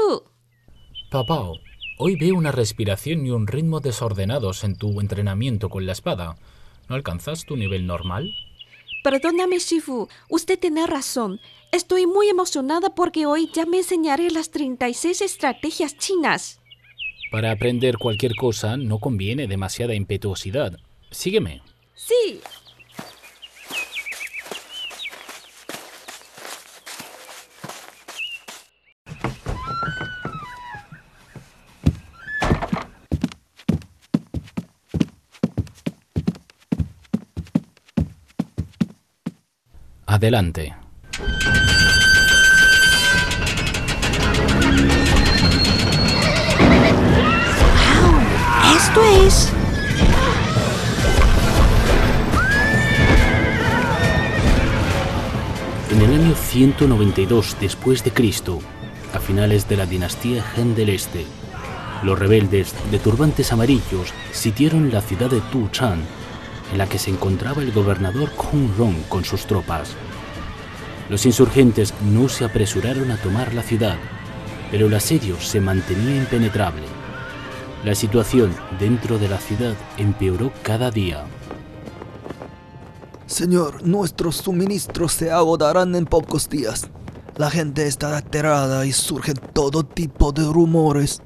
Shifu. Papá, hoy veo una respiración y un ritmo desordenados en tu entrenamiento con la espada. ¿No alcanzas tu nivel normal? Perdóname, Shifu. Usted tiene razón. Estoy muy emocionada porque hoy ya me enseñaré las 36 estrategias chinas. Para aprender cualquier cosa no conviene demasiada impetuosidad. Sígueme. Sí. Adelante. Esto es... En el año 192 después de Cristo, a finales de la dinastía Han del Este, los rebeldes de turbantes amarillos sitiaron la ciudad de Tuchan, en la que se encontraba el gobernador Kong Rong con sus tropas. Los insurgentes no se apresuraron a tomar la ciudad, pero el asedio se mantenía impenetrable. La situación dentro de la ciudad empeoró cada día. Señor, nuestros suministros se agotarán en pocos días. La gente está aterrada y surgen todo tipo de rumores.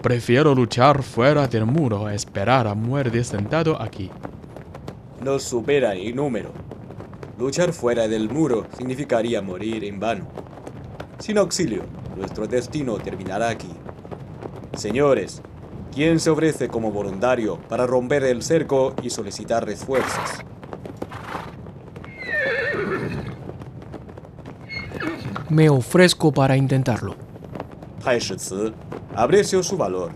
Prefiero luchar fuera del muro a esperar a muerte sentado aquí. Nos supera en número. Luchar fuera del muro significaría morir en vano. Sin auxilio, nuestro destino terminará aquí. Señores, ¿quién se ofrece como voluntario para romper el cerco y solicitar refuerzos? Me ofrezco para intentarlo. Tai aprecio su valor,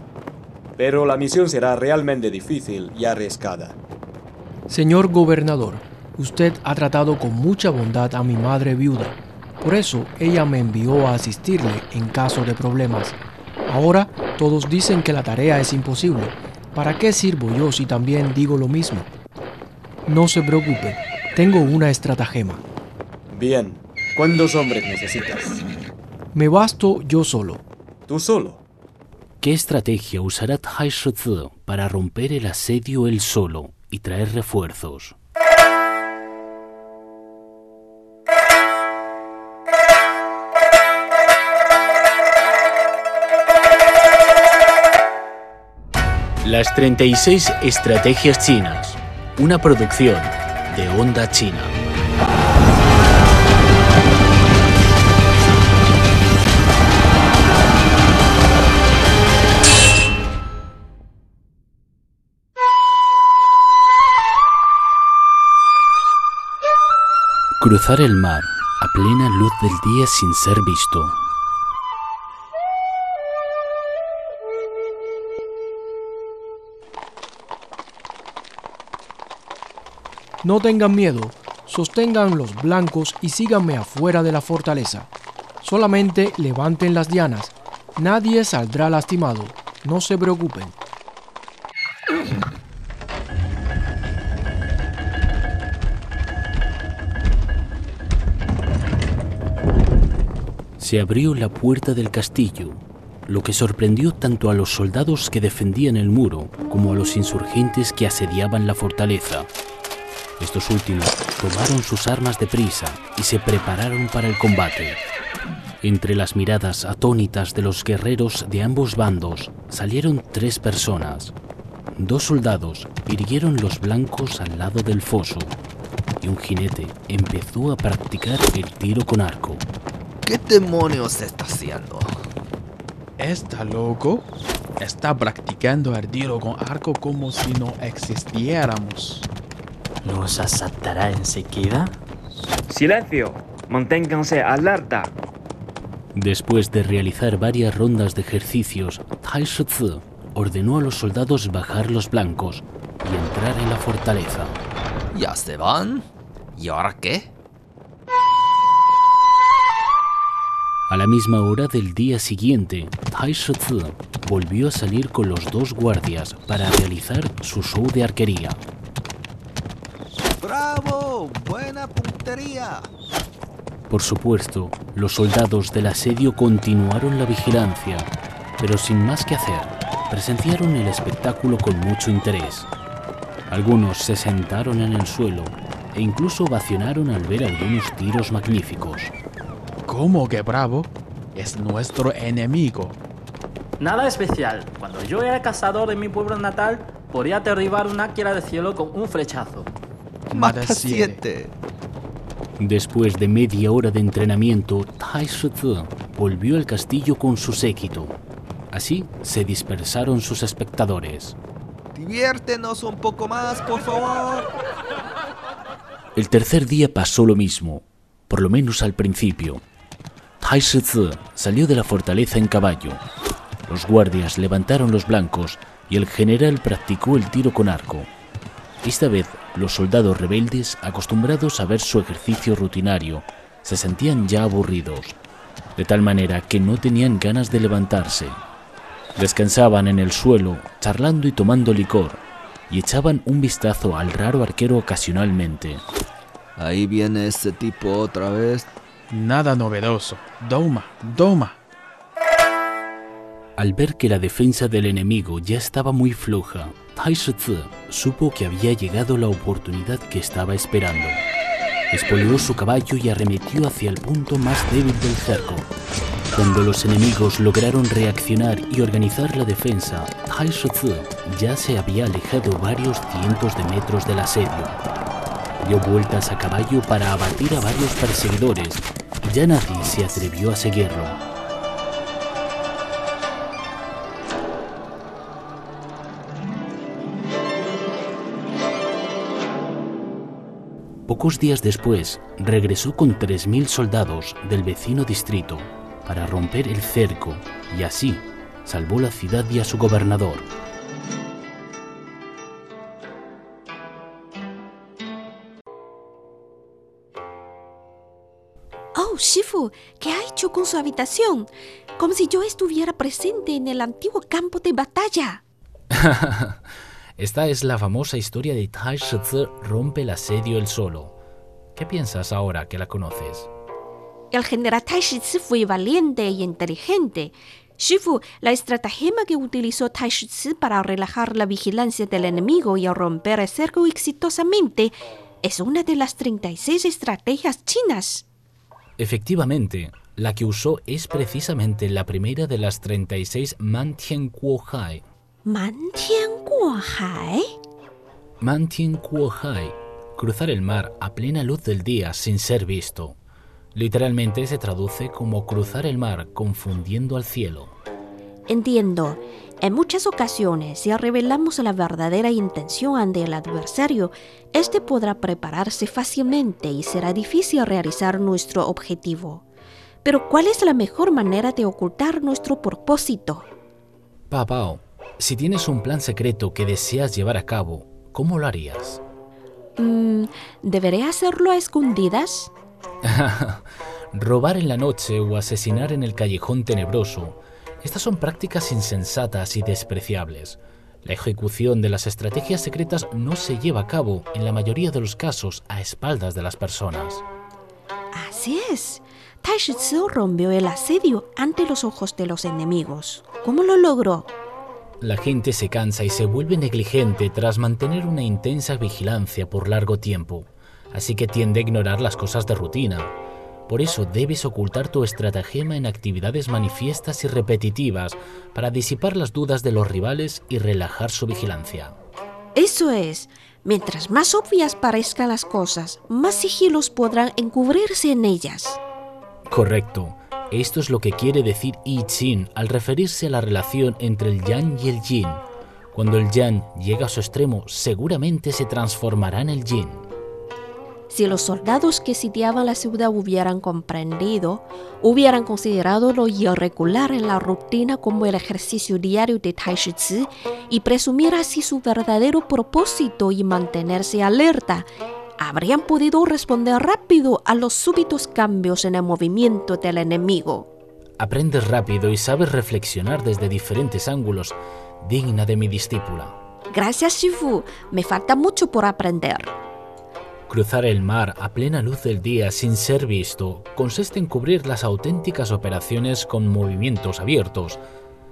pero la misión será realmente difícil y arriesgada. Señor gobernador, usted ha tratado con mucha bondad a mi madre viuda. Por eso ella me envió a asistirle en caso de problemas. Ahora todos dicen que la tarea es imposible. ¿Para qué sirvo yo si también digo lo mismo? No se preocupe, tengo una estratagema. Bien, ¿cuántos hombres necesitas? Me basto yo solo. ¿Tú solo? ¿Qué estrategia usará Tai para romper el asedio él solo y traer refuerzos? Las 36 Estrategias Chinas, una producción de Onda China. Cruzar el mar a plena luz del día sin ser visto. No tengan miedo, sostengan los blancos y síganme afuera de la fortaleza. Solamente levanten las dianas. Nadie saldrá lastimado. No se preocupen. Se abrió la puerta del castillo, lo que sorprendió tanto a los soldados que defendían el muro como a los insurgentes que asediaban la fortaleza. Estos últimos tomaron sus armas deprisa y se prepararon para el combate. Entre las miradas atónitas de los guerreros de ambos bandos salieron tres personas. Dos soldados hirieron los blancos al lado del foso y un jinete empezó a practicar el tiro con arco. ¿Qué demonios está haciendo? ¿Está loco? Está practicando el tiro con arco como si no existiéramos. ¿Nos asaltará enseguida? Silencio, manténganse alerta. Después de realizar varias rondas de ejercicios, Tai Shizi ordenó a los soldados bajar los blancos y entrar en la fortaleza. ¿Ya se van? ¿Y ahora qué? A la misma hora del día siguiente, Tai Shizi volvió a salir con los dos guardias para realizar su show de arquería. ¡Buena puntería! Por supuesto, los soldados del asedio continuaron la vigilancia, pero sin más que hacer, presenciaron el espectáculo con mucho interés. Algunos se sentaron en el suelo e incluso vacionaron al ver algunos tiros magníficos. ¿Cómo que Bravo es nuestro enemigo? Nada especial. Cuando yo era cazador de mi pueblo natal, podía derribar un águila de cielo con un flechazo. Mata siete. Después de media hora de entrenamiento, Tai volvió al castillo con su séquito. Así se dispersaron sus espectadores. Diviértenos un poco más, por favor. El tercer día pasó lo mismo, por lo menos al principio. Tai salió de la fortaleza en caballo. Los guardias levantaron los blancos y el general practicó el tiro con arco. Esta vez, los soldados rebeldes, acostumbrados a ver su ejercicio rutinario, se sentían ya aburridos, de tal manera que no tenían ganas de levantarse. Descansaban en el suelo, charlando y tomando licor, y echaban un vistazo al raro arquero ocasionalmente. Ahí viene ese tipo otra vez. Nada novedoso. Doma, doma. Al ver que la defensa del enemigo ya estaba muy floja, Tai Shi-tzu supo que había llegado la oportunidad que estaba esperando. Espoleó su caballo y arremetió hacia el punto más débil del cerco. Cuando los enemigos lograron reaccionar y organizar la defensa, Tai Shi-tzu ya se había alejado varios cientos de metros del asedio. Dio vueltas a caballo para abatir a varios perseguidores y ya nadie se atrevió a seguirlo. Pocos días después, regresó con 3.000 soldados del vecino distrito para romper el cerco y así salvó la ciudad y a su gobernador. Oh, Shifu, ¿qué ha hecho con su habitación? Como si yo estuviera presente en el antiguo campo de batalla. Esta es la famosa historia de Tai Shi-tzu rompe el asedio él solo. ¿Qué piensas ahora que la conoces? El general Tai Shi fue valiente y inteligente. Shifu, la estratagema que utilizó Tai Shi para relajar la vigilancia del enemigo y romper el cerco exitosamente es una de las 36 estrategias chinas. Efectivamente, la que usó es precisamente la primera de las 36 Mantian Kuo Hai. ¿Mantian Guohai? Mantian Kuo Hai, cruzar el mar a plena luz del día sin ser visto. Literalmente se traduce como cruzar el mar confundiendo al cielo. Entiendo. En muchas ocasiones, si revelamos la verdadera intención ante el adversario, este podrá prepararse fácilmente y será difícil realizar nuestro objetivo. Pero ¿cuál es la mejor manera de ocultar nuestro propósito? Papao, si tienes un plan secreto que deseas llevar a cabo, ¿cómo lo harías? Mm, ¿Deberé hacerlo a escondidas? Robar en la noche o asesinar en el callejón tenebroso. Estas son prácticas insensatas y despreciables. La ejecución de las estrategias secretas no se lleva a cabo, en la mayoría de los casos, a espaldas de las personas. Así es. Tai Shi rompió el asedio ante los ojos de los enemigos. ¿Cómo lo logró? La gente se cansa y se vuelve negligente tras mantener una intensa vigilancia por largo tiempo, así que tiende a ignorar las cosas de rutina. Por eso debes ocultar tu estratagema en actividades manifiestas y repetitivas para disipar las dudas de los rivales y relajar su vigilancia. Eso es. Mientras más obvias parezcan las cosas, más sigilos podrán encubrirse en ellas. Correcto. Esto es lo que quiere decir I Ching al referirse a la relación entre el yang y el yin. Cuando el yang llega a su extremo, seguramente se transformará en el yin. Si los soldados que sitiaban la ciudad hubieran comprendido, hubieran considerado lo irregular en la rutina como el ejercicio diario de Tai Tzu y presumir así su verdadero propósito y mantenerse alerta, habrían podido responder rápido a los súbitos cambios en el movimiento del enemigo. Aprendes rápido y sabes reflexionar desde diferentes ángulos, digna de mi discípula. Gracias, Shifu. Me falta mucho por aprender. Cruzar el mar a plena luz del día sin ser visto consiste en cubrir las auténticas operaciones con movimientos abiertos.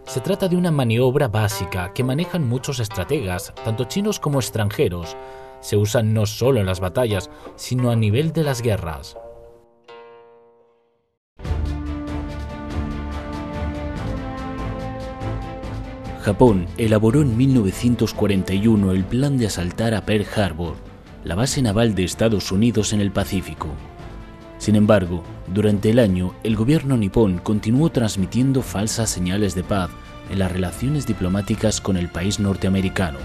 Se trata de una maniobra básica que manejan muchos estrategas, tanto chinos como extranjeros. Se usan no solo en las batallas, sino a nivel de las guerras. Japón elaboró en 1941 el plan de asaltar a Pearl Harbor, la base naval de Estados Unidos en el Pacífico. Sin embargo, durante el año, el gobierno nipón continuó transmitiendo falsas señales de paz en las relaciones diplomáticas con el país norteamericano.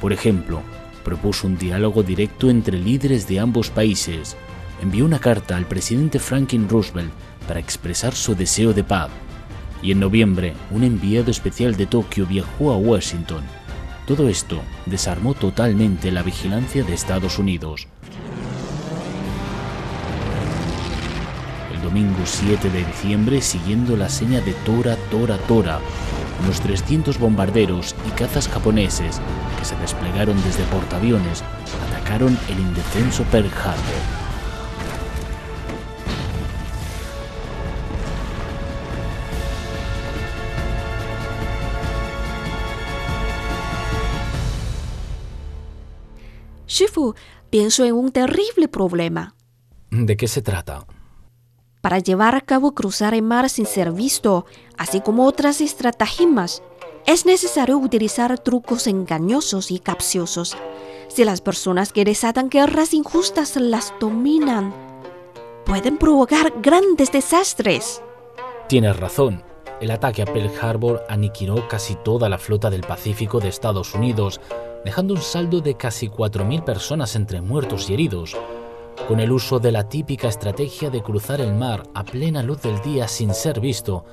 Por ejemplo, propuso un diálogo directo entre líderes de ambos países, envió una carta al presidente Franklin Roosevelt para expresar su deseo de paz, y en noviembre un enviado especial de Tokio viajó a Washington. Todo esto desarmó totalmente la vigilancia de Estados Unidos. El domingo 7 de diciembre, siguiendo la seña de Tora, Tora, Tora, unos 300 bombarderos y cazas japoneses que se desplegaron desde portaaviones atacaron el indefenso Pearl Harbor. Shifu, pienso en un terrible problema. ¿De qué se trata? Para llevar a cabo cruzar el mar sin ser visto, así como otras estratagemas, es necesario utilizar trucos engañosos y capciosos. Si las personas que desatan guerras injustas las dominan, pueden provocar grandes desastres. Tienes razón. El ataque a Pearl Harbor aniquiló casi toda la flota del Pacífico de Estados Unidos, dejando un saldo de casi 4.000 personas entre muertos y heridos. Con el uso de la típica estrategia de cruzar el mar a plena luz del día sin ser visto,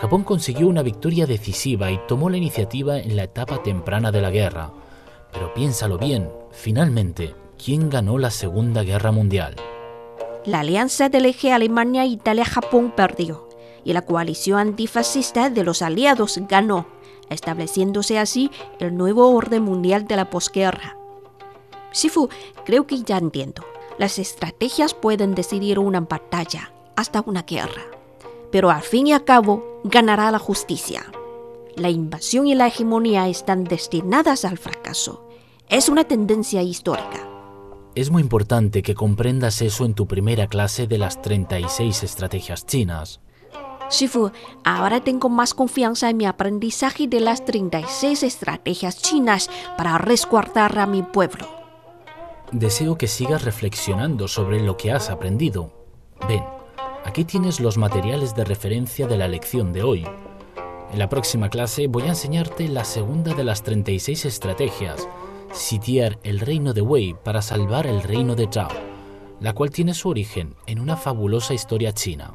Japón consiguió una victoria decisiva y tomó la iniciativa en la etapa temprana de la guerra. Pero piénsalo bien, finalmente, ¿quién ganó la Segunda Guerra Mundial? La alianza del eje Alemania-Italia-Japón perdió y la coalición antifascista de los aliados ganó estableciéndose así el nuevo orden mundial de la posguerra. Shifu, creo que ya entiendo. Las estrategias pueden decidir una batalla, hasta una guerra. Pero al fin y al cabo, ganará la justicia. La invasión y la hegemonía están destinadas al fracaso. Es una tendencia histórica. Es muy importante que comprendas eso en tu primera clase de las 36 estrategias chinas. Shifu, ahora tengo más confianza en mi aprendizaje de las 36 estrategias chinas para resguardar a mi pueblo. Deseo que sigas reflexionando sobre lo que has aprendido. Ven, aquí tienes los materiales de referencia de la lección de hoy. En la próxima clase voy a enseñarte la segunda de las 36 estrategias, sitiar el reino de Wei para salvar el reino de Zhao, la cual tiene su origen en una fabulosa historia china.